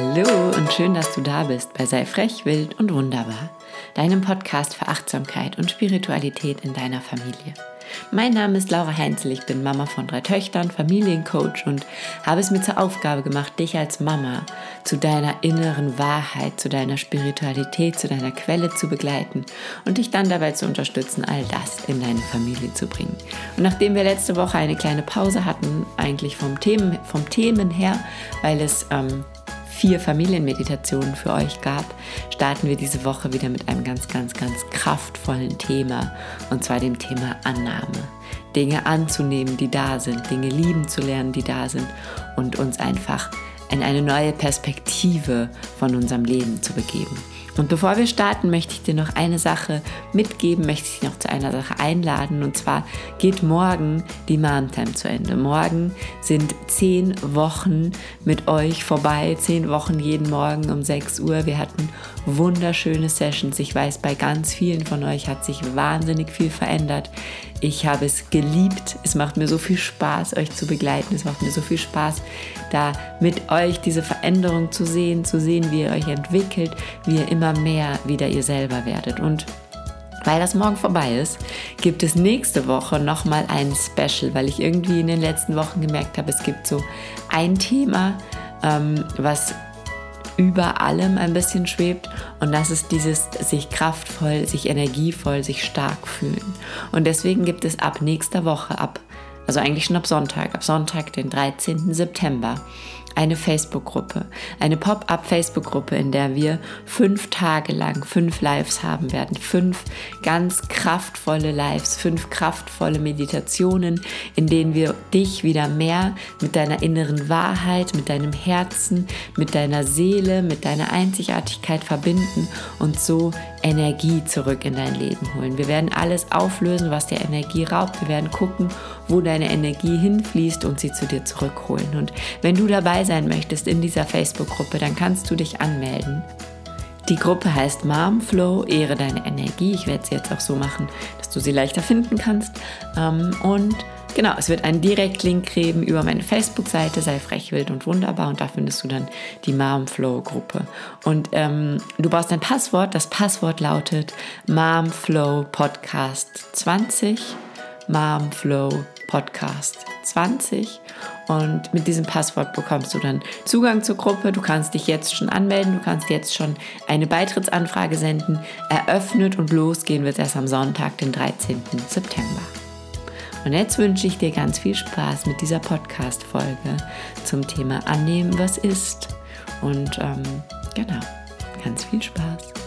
Hallo und schön, dass du da bist bei Sei frech, wild und wunderbar, deinem Podcast für Achtsamkeit und Spiritualität in deiner Familie. Mein Name ist Laura Heinzel, ich bin Mama von drei Töchtern, Familiencoach und habe es mir zur Aufgabe gemacht, dich als Mama zu deiner inneren Wahrheit, zu deiner Spiritualität, zu deiner Quelle zu begleiten und dich dann dabei zu unterstützen, all das in deine Familie zu bringen. Und nachdem wir letzte Woche eine kleine Pause hatten, eigentlich vom Themen, vom Themen her, weil es ähm, vier Familienmeditationen für euch gab, starten wir diese Woche wieder mit einem ganz, ganz, ganz kraftvollen Thema und zwar dem Thema Annahme. Dinge anzunehmen, die da sind, Dinge lieben zu lernen, die da sind und uns einfach in eine neue Perspektive von unserem Leben zu begeben. Und bevor wir starten, möchte ich dir noch eine Sache mitgeben, möchte ich dich noch zu einer Sache einladen. Und zwar geht morgen die Mom-Time zu Ende. Morgen sind zehn Wochen mit euch vorbei. Zehn Wochen jeden Morgen um 6 Uhr. Wir hatten wunderschöne Sessions. Ich weiß, bei ganz vielen von euch hat sich wahnsinnig viel verändert. Ich habe es geliebt. Es macht mir so viel Spaß, euch zu begleiten. Es macht mir so viel Spaß, da mit euch diese Veränderung zu sehen, zu sehen, wie ihr euch entwickelt, wie ihr immer mehr wieder ihr selber werdet. Und weil das morgen vorbei ist, gibt es nächste Woche nochmal ein Special, weil ich irgendwie in den letzten Wochen gemerkt habe, es gibt so ein Thema, ähm, was über allem ein bisschen schwebt und das ist dieses sich kraftvoll, sich energievoll, sich stark fühlen. Und deswegen gibt es ab nächster Woche, ab, also eigentlich schon ab Sonntag, ab Sonntag, den 13. September, eine Facebook-Gruppe, eine Pop-up-Facebook-Gruppe, in der wir fünf Tage lang fünf Lives haben werden. Fünf ganz kraftvolle Lives, fünf kraftvolle Meditationen, in denen wir dich wieder mehr mit deiner inneren Wahrheit, mit deinem Herzen, mit deiner Seele, mit deiner Einzigartigkeit verbinden und so Energie zurück in dein Leben holen. Wir werden alles auflösen, was dir Energie raubt. Wir werden gucken, wo deine Energie hinfließt und sie zu dir zurückholen. Und wenn du dabei sein möchtest in dieser Facebook-Gruppe, dann kannst du dich anmelden. Die Gruppe heißt Mom Flow, Ehre deine Energie. Ich werde sie jetzt auch so machen, dass du sie leichter finden kannst. Ähm, und Genau, es wird einen Direktlink geben über meine Facebook-Seite, sei frech, wild und wunderbar und da findest du dann die Momflow-Gruppe. Und ähm, du brauchst ein Passwort, das Passwort lautet Momflow Podcast 20, Momflow Podcast 20 und mit diesem Passwort bekommst du dann Zugang zur Gruppe. Du kannst dich jetzt schon anmelden, du kannst jetzt schon eine Beitrittsanfrage senden. Eröffnet und losgehen wird erst am Sonntag, den 13. September. Und jetzt wünsche ich dir ganz viel Spaß mit dieser Podcast-Folge zum Thema Annehmen, was ist. Und ähm, genau, ganz viel Spaß.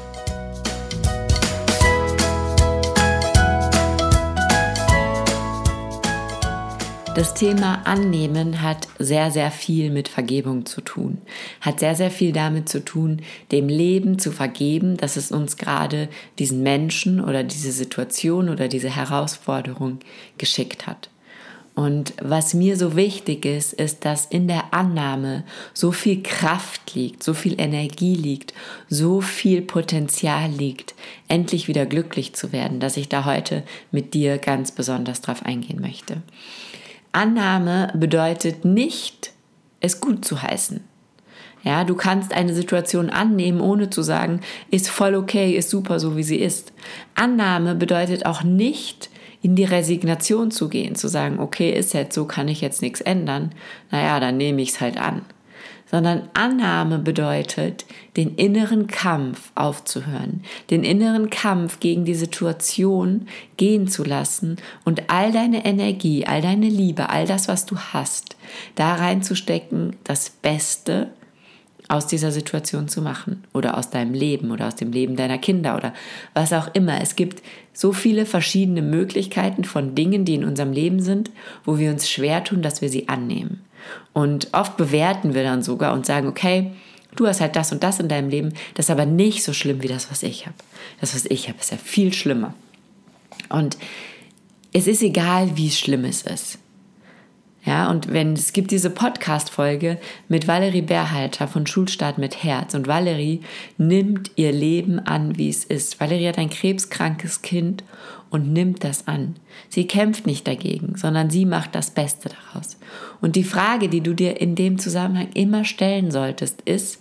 Das Thema Annehmen hat sehr, sehr viel mit Vergebung zu tun. Hat sehr, sehr viel damit zu tun, dem Leben zu vergeben, dass es uns gerade diesen Menschen oder diese Situation oder diese Herausforderung geschickt hat. Und was mir so wichtig ist, ist, dass in der Annahme so viel Kraft liegt, so viel Energie liegt, so viel Potenzial liegt, endlich wieder glücklich zu werden, dass ich da heute mit dir ganz besonders drauf eingehen möchte. Annahme bedeutet nicht, es gut zu heißen. Ja, du kannst eine Situation annehmen, ohne zu sagen, ist voll okay, ist super, so wie sie ist. Annahme bedeutet auch nicht, in die Resignation zu gehen, zu sagen, okay, ist jetzt so, kann ich jetzt nichts ändern. Naja, dann nehme ich es halt an sondern Annahme bedeutet, den inneren Kampf aufzuhören, den inneren Kampf gegen die Situation gehen zu lassen und all deine Energie, all deine Liebe, all das, was du hast, da reinzustecken, das Beste aus dieser Situation zu machen oder aus deinem Leben oder aus dem Leben deiner Kinder oder was auch immer. Es gibt so viele verschiedene Möglichkeiten von Dingen, die in unserem Leben sind, wo wir uns schwer tun, dass wir sie annehmen. Und oft bewerten wir dann sogar und sagen, okay, du hast halt das und das in deinem Leben, das ist aber nicht so schlimm wie das, was ich habe. Das, was ich habe, ist ja viel schlimmer. Und es ist egal, wie schlimm es ist. Ja, und wenn es gibt diese Podcast-Folge mit Valerie Berhalter von Schulstart mit Herz und Valerie nimmt ihr Leben an, wie es ist. Valerie hat ein krebskrankes Kind und nimmt das an. Sie kämpft nicht dagegen, sondern sie macht das Beste daraus. Und die Frage, die du dir in dem Zusammenhang immer stellen solltest, ist,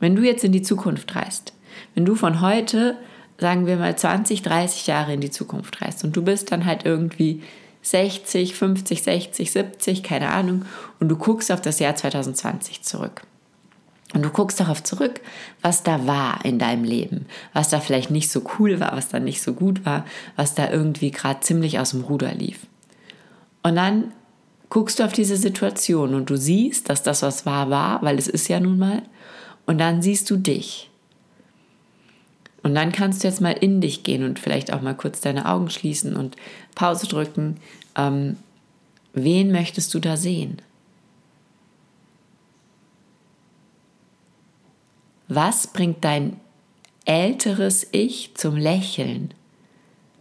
Wenn du jetzt in die Zukunft reist, wenn du von heute, sagen wir mal 20, 30 Jahre in die Zukunft reist und du bist dann halt irgendwie 60, 50, 60, 70, keine Ahnung, und du guckst auf das Jahr 2020 zurück. Und du guckst darauf zurück, was da war in deinem Leben, was da vielleicht nicht so cool war, was da nicht so gut war, was da irgendwie gerade ziemlich aus dem Ruder lief. Und dann guckst du auf diese Situation und du siehst, dass das, was war, war, weil es ist ja nun mal. Und dann siehst du dich. Und dann kannst du jetzt mal in dich gehen und vielleicht auch mal kurz deine Augen schließen und Pause drücken. Ähm, wen möchtest du da sehen? Was bringt dein älteres Ich zum Lächeln?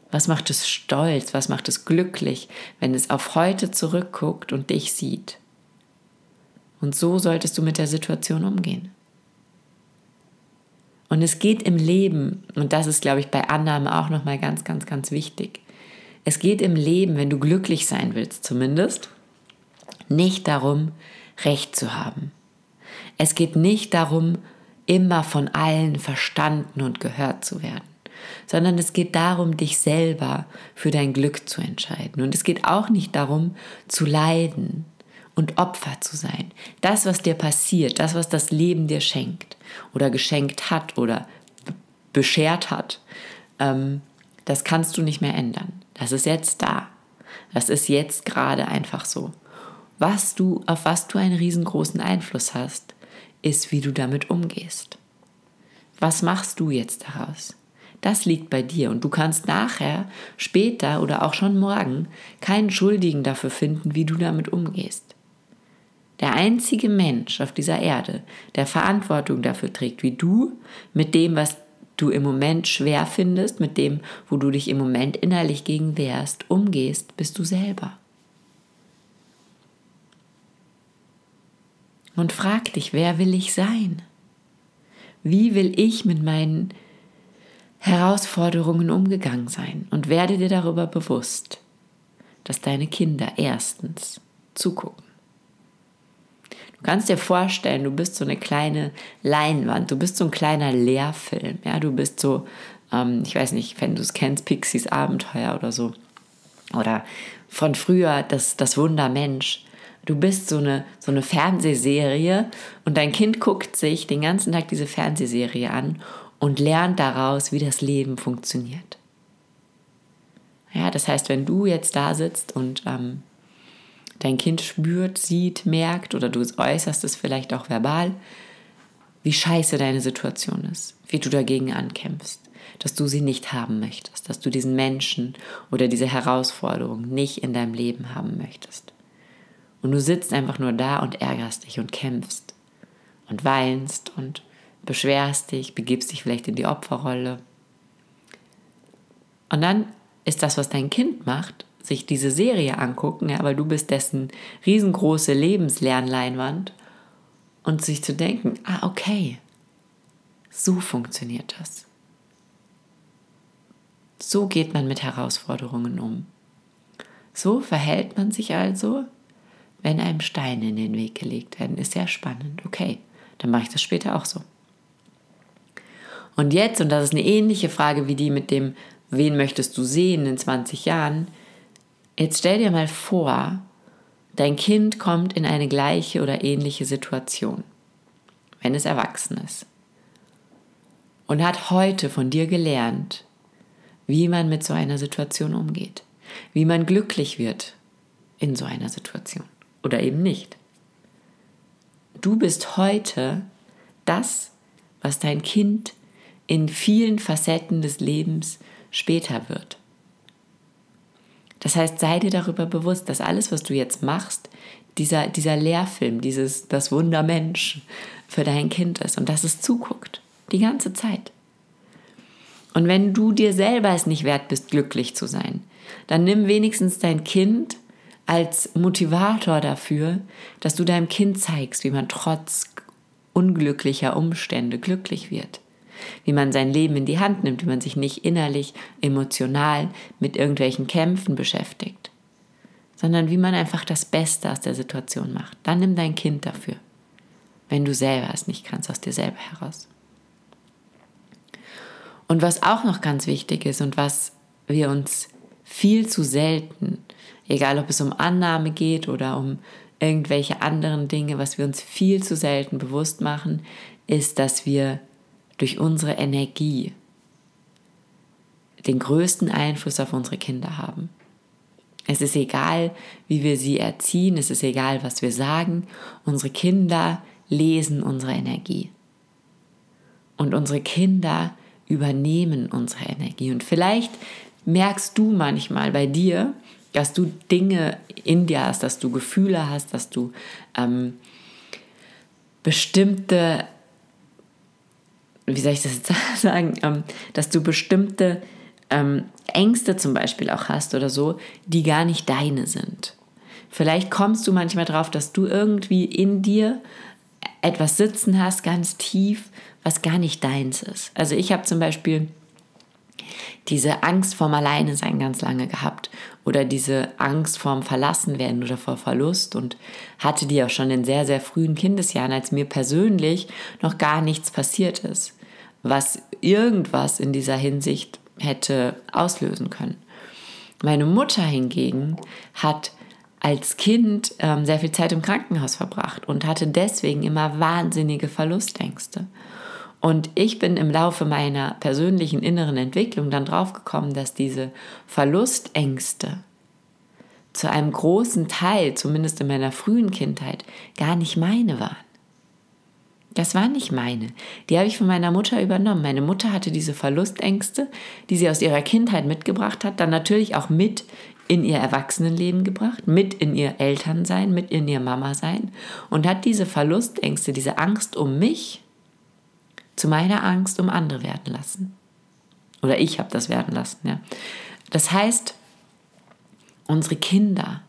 Was macht es stolz? Was macht es glücklich, wenn es auf heute zurückguckt und dich sieht? Und so solltest du mit der Situation umgehen. Und es geht im Leben, und das ist, glaube ich, bei Annahme auch nochmal ganz, ganz, ganz wichtig. Es geht im Leben, wenn du glücklich sein willst zumindest, nicht darum, Recht zu haben. Es geht nicht darum, immer von allen verstanden und gehört zu werden, sondern es geht darum, dich selber für dein Glück zu entscheiden. Und es geht auch nicht darum, zu leiden und Opfer zu sein. Das, was dir passiert, das, was das Leben dir schenkt oder geschenkt hat oder beschert hat, ähm, das kannst du nicht mehr ändern. Das ist jetzt da. Das ist jetzt gerade einfach so. Was du, auf was du einen riesengroßen Einfluss hast, ist, wie du damit umgehst. Was machst du jetzt daraus? Das liegt bei dir und du kannst nachher, später oder auch schon morgen keinen Schuldigen dafür finden, wie du damit umgehst. Der einzige Mensch auf dieser Erde, der Verantwortung dafür trägt, wie du mit dem, was du im Moment schwer findest, mit dem, wo du dich im Moment innerlich gegen wehrst, umgehst, bist du selber. Und frag dich, wer will ich sein? Wie will ich mit meinen Herausforderungen umgegangen sein? Und werde dir darüber bewusst, dass deine Kinder erstens zugucken. Du kannst dir vorstellen, du bist so eine kleine Leinwand, du bist so ein kleiner Lehrfilm, ja, du bist so, ähm, ich weiß nicht, wenn du es kennst, Pixies Abenteuer oder so, oder von früher das, das Wunder Mensch. Du bist so eine, so eine Fernsehserie und dein Kind guckt sich den ganzen Tag diese Fernsehserie an und lernt daraus, wie das Leben funktioniert. Ja, das heißt, wenn du jetzt da sitzt und ähm, dein Kind spürt, sieht, merkt oder du äußerst es vielleicht auch verbal, wie scheiße deine Situation ist, wie du dagegen ankämpfst, dass du sie nicht haben möchtest, dass du diesen Menschen oder diese Herausforderung nicht in deinem Leben haben möchtest. Und du sitzt einfach nur da und ärgerst dich und kämpfst und weinst und beschwerst dich, begibst dich vielleicht in die Opferrolle. Und dann ist das, was dein Kind macht, sich diese Serie angucken, ja, weil du bist dessen riesengroße Lebenslernleinwand und sich zu denken, ah, okay, so funktioniert das. So geht man mit Herausforderungen um. So verhält man sich also, wenn einem Steine in den Weg gelegt werden. Ist sehr spannend. Okay, dann mache ich das später auch so. Und jetzt, und das ist eine ähnliche Frage wie die mit dem, wen möchtest du sehen in 20 Jahren, jetzt stell dir mal vor, dein Kind kommt in eine gleiche oder ähnliche Situation, wenn es erwachsen ist, und hat heute von dir gelernt, wie man mit so einer Situation umgeht, wie man glücklich wird in so einer Situation oder eben nicht. Du bist heute das, was dein Kind in vielen Facetten des Lebens später wird. Das heißt, sei dir darüber bewusst, dass alles, was du jetzt machst, dieser, dieser Lehrfilm, dieses Das Wunder Mensch für dein Kind ist und dass es zuguckt, die ganze Zeit. Und wenn du dir selber es nicht wert bist, glücklich zu sein, dann nimm wenigstens dein Kind als Motivator dafür, dass du deinem Kind zeigst, wie man trotz unglücklicher Umstände glücklich wird. Wie man sein Leben in die Hand nimmt, wie man sich nicht innerlich, emotional mit irgendwelchen Kämpfen beschäftigt, sondern wie man einfach das Beste aus der Situation macht. Dann nimm dein Kind dafür. wenn du selber es nicht kannst, aus dir selber heraus. Und was auch noch ganz wichtig ist und was wir uns viel zu selten, egal ob es um Annahme geht oder um irgendwelche anderen Dinge, was wir uns viel zu selten bewusst machen, ist, dass wir durch unsere Energie den größten Einfluss auf unsere Kinder haben. Es ist egal, wie wir sie erziehen, es ist egal, was wir sagen, unsere Kinder lesen unsere Energie. Und unsere Kinder übernehmen unsere Energie. Und vielleicht merkst du manchmal bei dir, dass du Dinge in dir hast, dass du Gefühle hast, dass du ähm, bestimmte, wie soll ich das jetzt sagen, ähm, dass du bestimmte ähm, Ängste zum Beispiel auch hast oder so, die gar nicht deine sind. Vielleicht kommst du manchmal drauf, dass du irgendwie in dir etwas sitzen hast, ganz tief, was gar nicht deins ist. Also ich habe zum Beispiel diese Angst vorm Alleinesein ganz lange gehabt oder diese Angst vorm Verlassenwerden oder vor Verlust und hatte die auch schon in sehr, sehr frühen Kindesjahren, als mir persönlich noch gar nichts passiert ist, was irgendwas in dieser Hinsicht hätte auslösen können. Meine Mutter hingegen hat als Kind ähm, sehr viel Zeit im Krankenhaus verbracht und hatte deswegen immer wahnsinnige Verlustängste. Und ich bin im Laufe meiner persönlichen inneren Entwicklung dann draufgekommen, dass diese Verlustängste zu einem großen Teil, zumindest in meiner frühen Kindheit, gar nicht meine waren. Das waren nicht meine. Die habe ich von meiner Mutter übernommen. Meine Mutter hatte diese Verlustängste, die sie aus ihrer Kindheit mitgebracht hat, dann natürlich auch mit in ihr Erwachsenenleben gebracht, mit in ihr Elternsein, mit in ihr Mama sein und hat diese Verlustängste, diese Angst um mich zu meiner Angst um andere werden lassen. Oder ich habe das werden lassen. Ja. Das heißt, unsere Kinder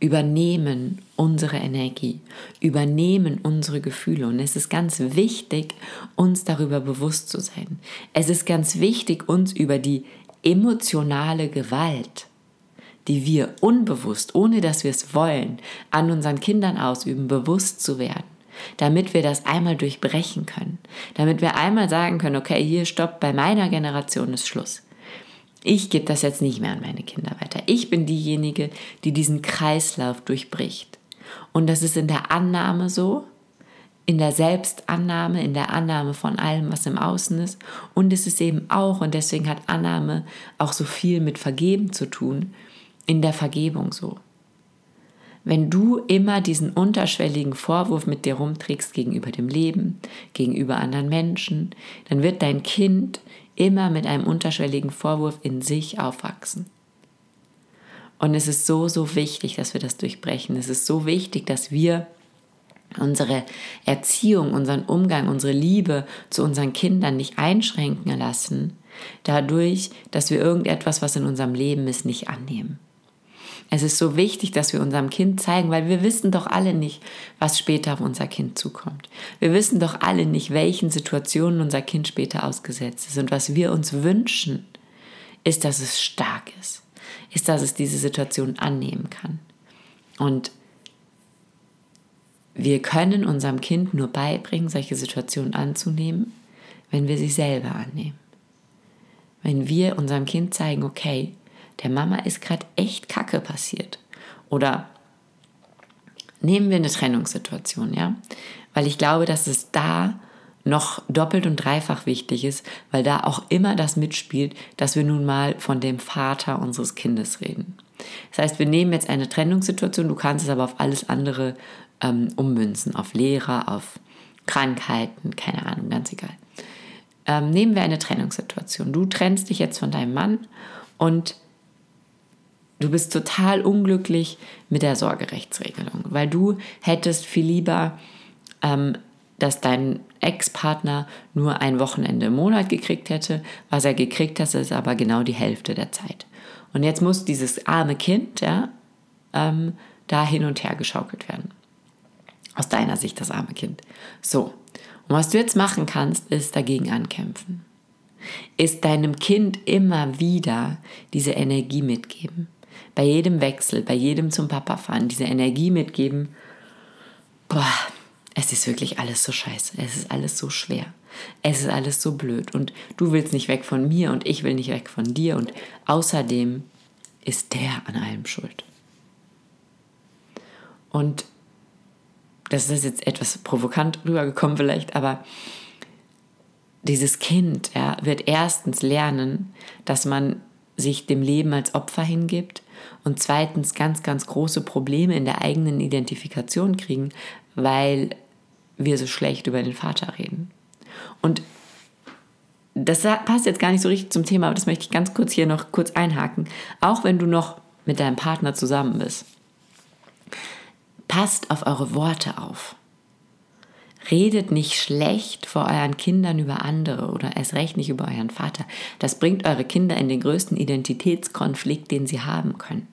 übernehmen unsere Energie, übernehmen unsere Gefühle. Und es ist ganz wichtig, uns darüber bewusst zu sein. Es ist ganz wichtig, uns über die emotionale Gewalt, die wir unbewusst, ohne dass wir es wollen, an unseren Kindern ausüben, bewusst zu werden damit wir das einmal durchbrechen können, damit wir einmal sagen können, okay, hier stopp, bei meiner Generation ist Schluss. Ich gebe das jetzt nicht mehr an meine Kinder weiter. Ich bin diejenige, die diesen Kreislauf durchbricht. Und das ist in der Annahme so, in der Selbstannahme, in der Annahme von allem, was im Außen ist. Und es ist eben auch, und deswegen hat Annahme auch so viel mit Vergeben zu tun, in der Vergebung so. Wenn du immer diesen unterschwelligen Vorwurf mit dir rumträgst gegenüber dem Leben, gegenüber anderen Menschen, dann wird dein Kind immer mit einem unterschwelligen Vorwurf in sich aufwachsen. Und es ist so, so wichtig, dass wir das durchbrechen. Es ist so wichtig, dass wir unsere Erziehung, unseren Umgang, unsere Liebe zu unseren Kindern nicht einschränken lassen, dadurch, dass wir irgendetwas, was in unserem Leben ist, nicht annehmen. Es ist so wichtig, dass wir unserem Kind zeigen, weil wir wissen doch alle nicht, was später auf unser Kind zukommt. Wir wissen doch alle nicht, welchen Situationen unser Kind später ausgesetzt ist. Und was wir uns wünschen, ist, dass es stark ist, ist, dass es diese Situation annehmen kann. Und wir können unserem Kind nur beibringen, solche Situationen anzunehmen, wenn wir sie selber annehmen. Wenn wir unserem Kind zeigen, okay, der Mama ist gerade echt Kacke passiert. Oder nehmen wir eine Trennungssituation, ja? Weil ich glaube, dass es da noch doppelt und dreifach wichtig ist, weil da auch immer das mitspielt, dass wir nun mal von dem Vater unseres Kindes reden. Das heißt, wir nehmen jetzt eine Trennungssituation, du kannst es aber auf alles andere ähm, ummünzen, auf Lehrer, auf Krankheiten, keine Ahnung, ganz egal. Ähm, nehmen wir eine Trennungssituation. Du trennst dich jetzt von deinem Mann und Du bist total unglücklich mit der Sorgerechtsregelung, weil du hättest viel lieber, ähm, dass dein Ex-Partner nur ein Wochenende im Monat gekriegt hätte. Was er gekriegt hat, ist aber genau die Hälfte der Zeit. Und jetzt muss dieses arme Kind ja, ähm, da hin und her geschaukelt werden. Aus deiner Sicht das arme Kind. So, und was du jetzt machen kannst, ist dagegen ankämpfen. Ist deinem Kind immer wieder diese Energie mitgeben bei jedem Wechsel, bei jedem zum Papa fahren, diese Energie mitgeben, boah, es ist wirklich alles so scheiße, es ist alles so schwer, es ist alles so blöd. Und du willst nicht weg von mir und ich will nicht weg von dir. Und außerdem ist der an allem schuld. Und das ist jetzt etwas provokant rübergekommen vielleicht, aber dieses Kind ja, wird erstens lernen, dass man sich dem Leben als Opfer hingibt und zweitens ganz, ganz große Probleme in der eigenen Identifikation kriegen, weil wir so schlecht über den Vater reden. Und das passt jetzt gar nicht so richtig zum Thema, aber das möchte ich ganz kurz hier noch kurz einhaken. Auch wenn du noch mit deinem Partner zusammen bist, passt auf eure Worte auf. Redet nicht schlecht vor euren Kindern über andere oder erst recht nicht über euren Vater. Das bringt eure Kinder in den größten Identitätskonflikt, den sie haben können.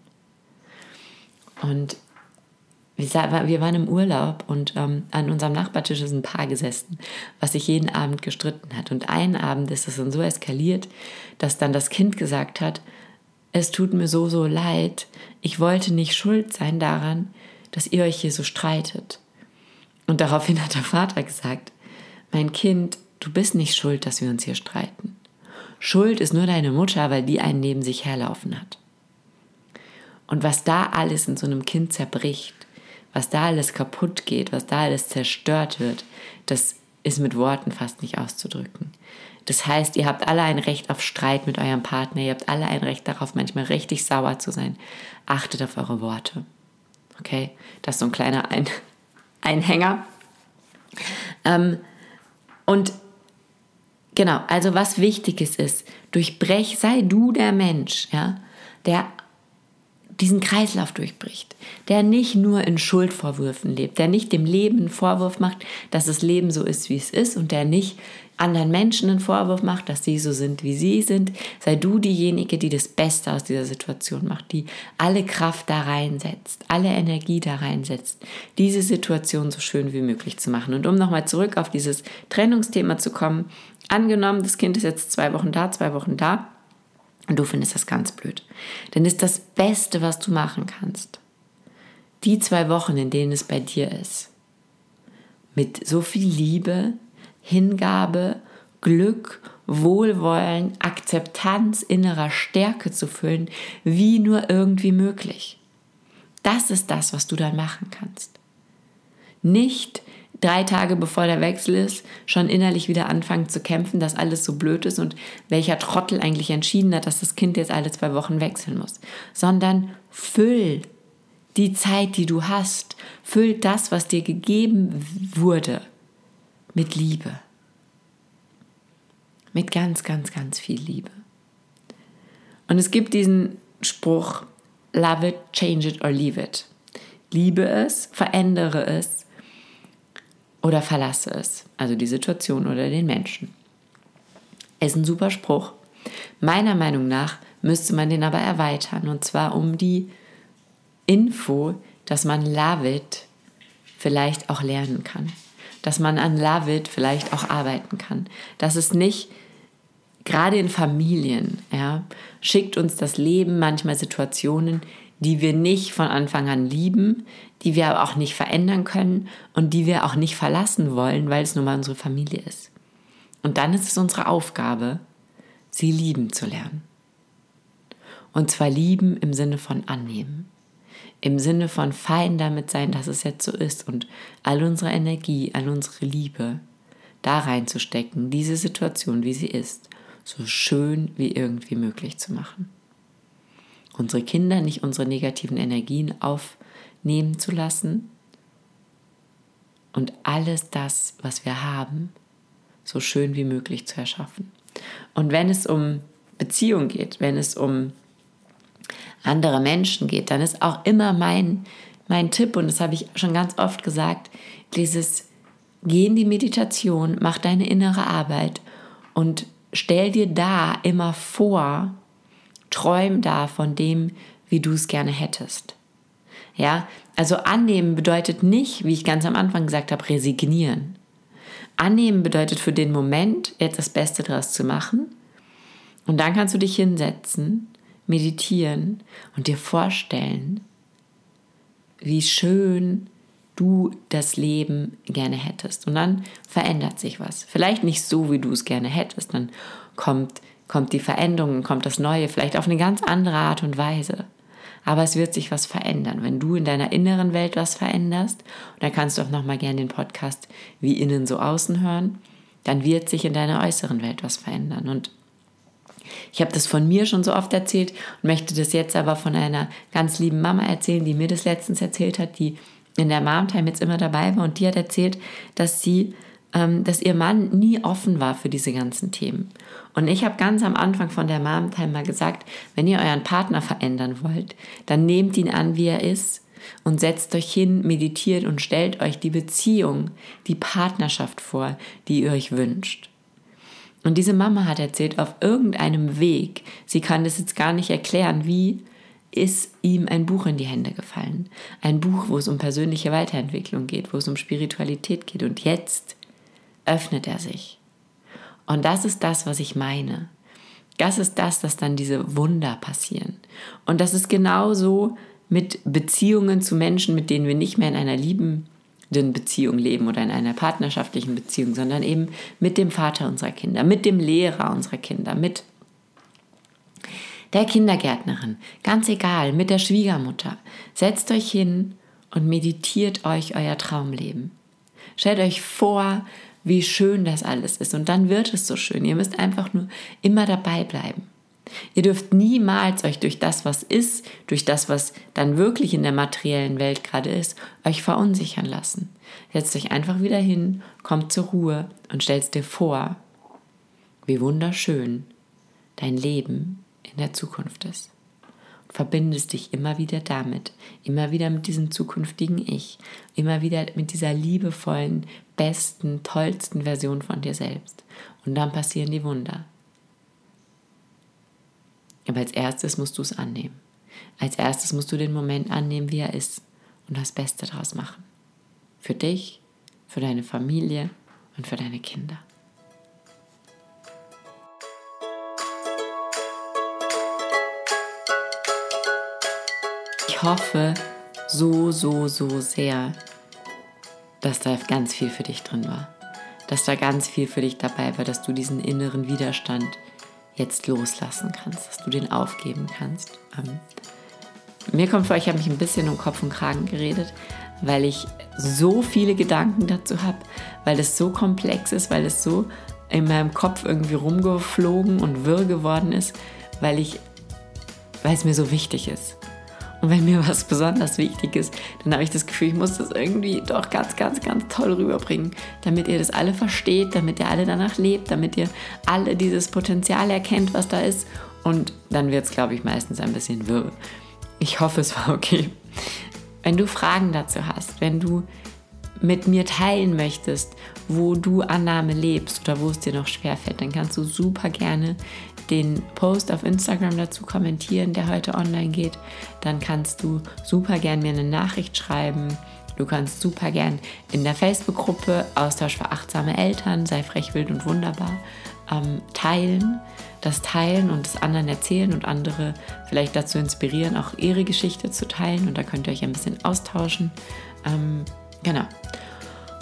Und wir waren im Urlaub und ähm, an unserem Nachbartisch ist ein Paar gesessen, was sich jeden Abend gestritten hat. Und einen Abend ist es dann so eskaliert, dass dann das Kind gesagt hat, es tut mir so, so leid, ich wollte nicht schuld sein daran, dass ihr euch hier so streitet. Und daraufhin hat der Vater gesagt, mein Kind, du bist nicht schuld, dass wir uns hier streiten. Schuld ist nur deine Mutter, weil die einen neben sich herlaufen hat. Und was da alles in so einem Kind zerbricht, was da alles kaputt geht, was da alles zerstört wird, das ist mit Worten fast nicht auszudrücken. Das heißt, ihr habt alle ein Recht auf Streit mit eurem Partner, ihr habt alle ein Recht darauf, manchmal richtig sauer zu sein. Achtet auf eure Worte. Okay, das ist so ein kleiner ein Einhänger. Ähm, und genau, also was wichtig ist, ist, durchbrech, sei du der Mensch, ja, der diesen Kreislauf durchbricht, der nicht nur in Schuldvorwürfen lebt, der nicht dem Leben einen Vorwurf macht, dass das Leben so ist, wie es ist und der nicht anderen Menschen einen Vorwurf macht, dass sie so sind, wie sie sind, sei du diejenige, die das Beste aus dieser Situation macht, die alle Kraft da reinsetzt, alle Energie da reinsetzt, diese Situation so schön wie möglich zu machen. Und um nochmal zurück auf dieses Trennungsthema zu kommen, angenommen, das Kind ist jetzt zwei Wochen da, zwei Wochen da, und du findest das ganz blöd, dann ist das Beste, was du machen kannst, die zwei Wochen, in denen es bei dir ist, mit so viel Liebe, Hingabe, Glück, Wohlwollen, Akzeptanz, innerer Stärke zu füllen, wie nur irgendwie möglich. Das ist das, was du dann machen kannst. Nicht drei Tage bevor der Wechsel ist, schon innerlich wieder anfangen zu kämpfen, dass alles so blöd ist und welcher Trottel eigentlich entschieden hat, dass das Kind jetzt alle zwei Wochen wechseln muss, sondern füll die Zeit, die du hast, füll das, was dir gegeben wurde mit Liebe. Mit ganz, ganz, ganz viel Liebe. Und es gibt diesen Spruch, love it, change it or leave it. Liebe es, verändere es oder verlasse es. Also die Situation oder den Menschen. Ist ein super Spruch. Meiner Meinung nach müsste man den aber erweitern. Und zwar um die Info, dass man Love it vielleicht auch lernen kann dass man an Love It vielleicht auch arbeiten kann. Dass es nicht, gerade in Familien, ja, schickt uns das Leben manchmal Situationen, die wir nicht von Anfang an lieben, die wir aber auch nicht verändern können und die wir auch nicht verlassen wollen, weil es nun mal unsere Familie ist. Und dann ist es unsere Aufgabe, sie lieben zu lernen. Und zwar lieben im Sinne von annehmen im Sinne von fein damit sein, dass es jetzt so ist und all unsere Energie, all unsere Liebe da reinzustecken, diese Situation, wie sie ist, so schön wie irgendwie möglich zu machen. Unsere Kinder nicht unsere negativen Energien aufnehmen zu lassen und alles das, was wir haben, so schön wie möglich zu erschaffen. Und wenn es um Beziehung geht, wenn es um andere Menschen geht, dann ist auch immer mein, mein Tipp, und das habe ich schon ganz oft gesagt, dieses Geh in die Meditation, mach deine innere Arbeit und stell dir da immer vor, träum da von dem, wie du es gerne hättest. Ja, also annehmen bedeutet nicht, wie ich ganz am Anfang gesagt habe, resignieren. Annehmen bedeutet für den Moment jetzt das Beste daraus zu machen. Und dann kannst du dich hinsetzen meditieren und dir vorstellen, wie schön du das Leben gerne hättest. Und dann verändert sich was. Vielleicht nicht so, wie du es gerne hättest. Dann kommt, kommt die Veränderung, kommt das Neue, vielleicht auf eine ganz andere Art und Weise. Aber es wird sich was verändern. Wenn du in deiner inneren Welt was veränderst, und da kannst du auch nochmal gerne den Podcast wie innen so außen hören, dann wird sich in deiner äußeren Welt was verändern. Und ich habe das von mir schon so oft erzählt und möchte das jetzt aber von einer ganz lieben Mama erzählen, die mir das letztens erzählt hat, die in der Mom-Time jetzt immer dabei war und die hat erzählt, dass sie, dass ihr Mann nie offen war für diese ganzen Themen. Und ich habe ganz am Anfang von der Mom-Time mal gesagt, wenn ihr euren Partner verändern wollt, dann nehmt ihn an, wie er ist und setzt euch hin, meditiert und stellt euch die Beziehung, die Partnerschaft vor, die ihr euch wünscht. Und diese Mama hat erzählt, auf irgendeinem Weg, sie kann das jetzt gar nicht erklären, wie ist ihm ein Buch in die Hände gefallen. Ein Buch, wo es um persönliche Weiterentwicklung geht, wo es um Spiritualität geht. Und jetzt öffnet er sich. Und das ist das, was ich meine. Das ist das, dass dann diese Wunder passieren. Und das ist genauso mit Beziehungen zu Menschen, mit denen wir nicht mehr in einer lieben Beziehung leben oder in einer partnerschaftlichen Beziehung, sondern eben mit dem Vater unserer Kinder, mit dem Lehrer unserer Kinder, mit der Kindergärtnerin, ganz egal, mit der Schwiegermutter. Setzt euch hin und meditiert euch euer Traumleben. Stellt euch vor, wie schön das alles ist und dann wird es so schön. Ihr müsst einfach nur immer dabei bleiben. Ihr dürft niemals euch durch das, was ist, durch das, was dann wirklich in der materiellen Welt gerade ist, euch verunsichern lassen. Setzt euch einfach wieder hin, kommt zur Ruhe und stellst dir vor, wie wunderschön dein Leben in der Zukunft ist. Und verbindest dich immer wieder damit, immer wieder mit diesem zukünftigen Ich, immer wieder mit dieser liebevollen, besten, tollsten Version von dir selbst. Und dann passieren die Wunder. Aber als erstes musst du es annehmen. Als erstes musst du den Moment annehmen, wie er ist und das Beste daraus machen. Für dich, für deine Familie und für deine Kinder. Ich hoffe so, so, so sehr, dass da ganz viel für dich drin war. Dass da ganz viel für dich dabei war, dass du diesen inneren Widerstand jetzt loslassen kannst, dass du den aufgeben kannst. Ähm, mir kommt vor, ich habe mich ein bisschen um Kopf und Kragen geredet, weil ich so viele Gedanken dazu habe, weil es so komplex ist, weil es so in meinem Kopf irgendwie rumgeflogen und wirr geworden ist, weil ich, weil es mir so wichtig ist. Und wenn mir was besonders wichtig ist, dann habe ich das Gefühl, ich muss das irgendwie doch ganz, ganz, ganz toll rüberbringen, damit ihr das alle versteht, damit ihr alle danach lebt, damit ihr alle dieses Potenzial erkennt, was da ist. Und dann wird es, glaube ich, meistens ein bisschen wirr. Ich hoffe, es war okay. Wenn du Fragen dazu hast, wenn du mit mir teilen möchtest, wo du Annahme lebst oder wo es dir noch schwerfällt, dann kannst du super gerne den Post auf Instagram dazu kommentieren, der heute online geht. Dann kannst du super gerne mir eine Nachricht schreiben. Du kannst super gern in der Facebook-Gruppe Austausch für achtsame Eltern, sei frech, wild und wunderbar, ähm, teilen, das teilen und das anderen erzählen und andere vielleicht dazu inspirieren, auch ihre Geschichte zu teilen. Und da könnt ihr euch ein bisschen austauschen. Ähm, genau.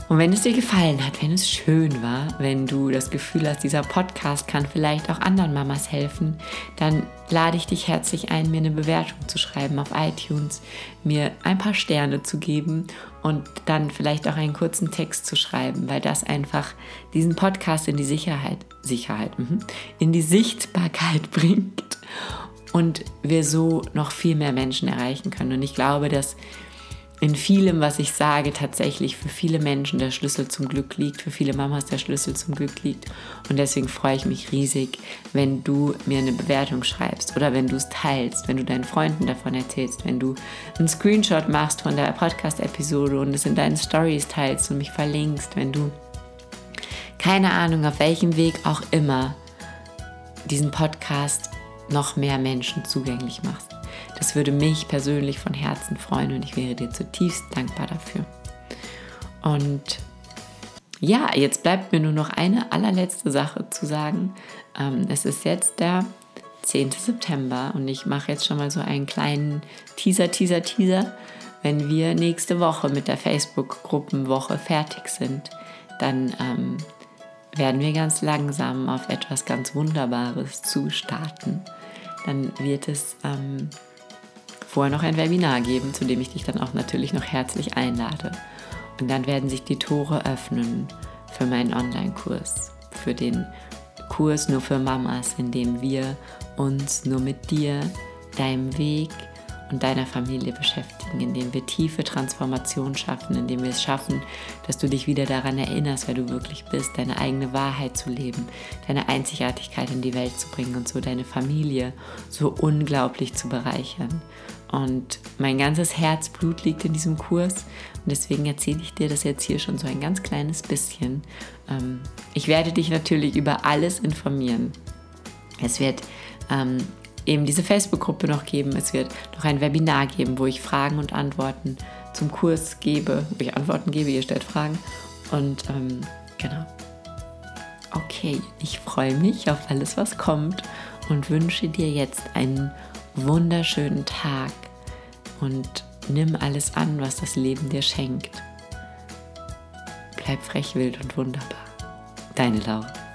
Und wenn es dir gefallen hat, wenn es schön war, wenn du das Gefühl hast, dieser Podcast kann vielleicht auch anderen Mamas helfen, dann lade ich dich herzlich ein, mir eine Bewertung zu schreiben auf iTunes, mir ein paar Sterne zu geben und dann vielleicht auch einen kurzen Text zu schreiben, weil das einfach diesen Podcast in die Sicherheit, Sicherheit, mhm, in die Sichtbarkeit bringt und wir so noch viel mehr Menschen erreichen können. Und ich glaube, dass in vielem, was ich sage, tatsächlich für viele Menschen der Schlüssel zum Glück liegt, für viele Mamas der Schlüssel zum Glück liegt. Und deswegen freue ich mich riesig, wenn du mir eine Bewertung schreibst oder wenn du es teilst, wenn du deinen Freunden davon erzählst, wenn du einen Screenshot machst von der Podcast-Episode und es in deinen Stories teilst und mich verlinkst, wenn du keine Ahnung, auf welchem Weg auch immer diesen Podcast noch mehr Menschen zugänglich machst. Das würde mich persönlich von Herzen freuen und ich wäre dir zutiefst dankbar dafür. Und ja, jetzt bleibt mir nur noch eine allerletzte Sache zu sagen. Ähm, es ist jetzt der 10. September und ich mache jetzt schon mal so einen kleinen Teaser, Teaser, Teaser. wenn wir nächste Woche mit der Facebook-Gruppenwoche fertig sind, dann ähm, werden wir ganz langsam auf etwas ganz Wunderbares zustarten. Dann wird es ähm, vorher noch ein Webinar geben, zu dem ich dich dann auch natürlich noch herzlich einlade. Und dann werden sich die Tore öffnen für meinen Online-Kurs, für den Kurs nur für Mamas, in dem wir uns nur mit dir, deinem Weg, und deiner Familie beschäftigen, indem wir tiefe Transformation schaffen, indem wir es schaffen, dass du dich wieder daran erinnerst, wer du wirklich bist, deine eigene Wahrheit zu leben, deine Einzigartigkeit in die Welt zu bringen und so deine Familie so unglaublich zu bereichern. Und mein ganzes Herzblut liegt in diesem Kurs und deswegen erzähle ich dir das jetzt hier schon so ein ganz kleines bisschen. Ähm, ich werde dich natürlich über alles informieren. Es wird ähm, eben diese Facebook-Gruppe noch geben. Es wird noch ein Webinar geben, wo ich Fragen und Antworten zum Kurs gebe, wo ich Antworten gebe, ihr stellt Fragen. Und ähm, genau. Okay, ich freue mich auf alles, was kommt und wünsche dir jetzt einen wunderschönen Tag und nimm alles an, was das Leben dir schenkt. Bleib frech, wild und wunderbar. Deine Laura.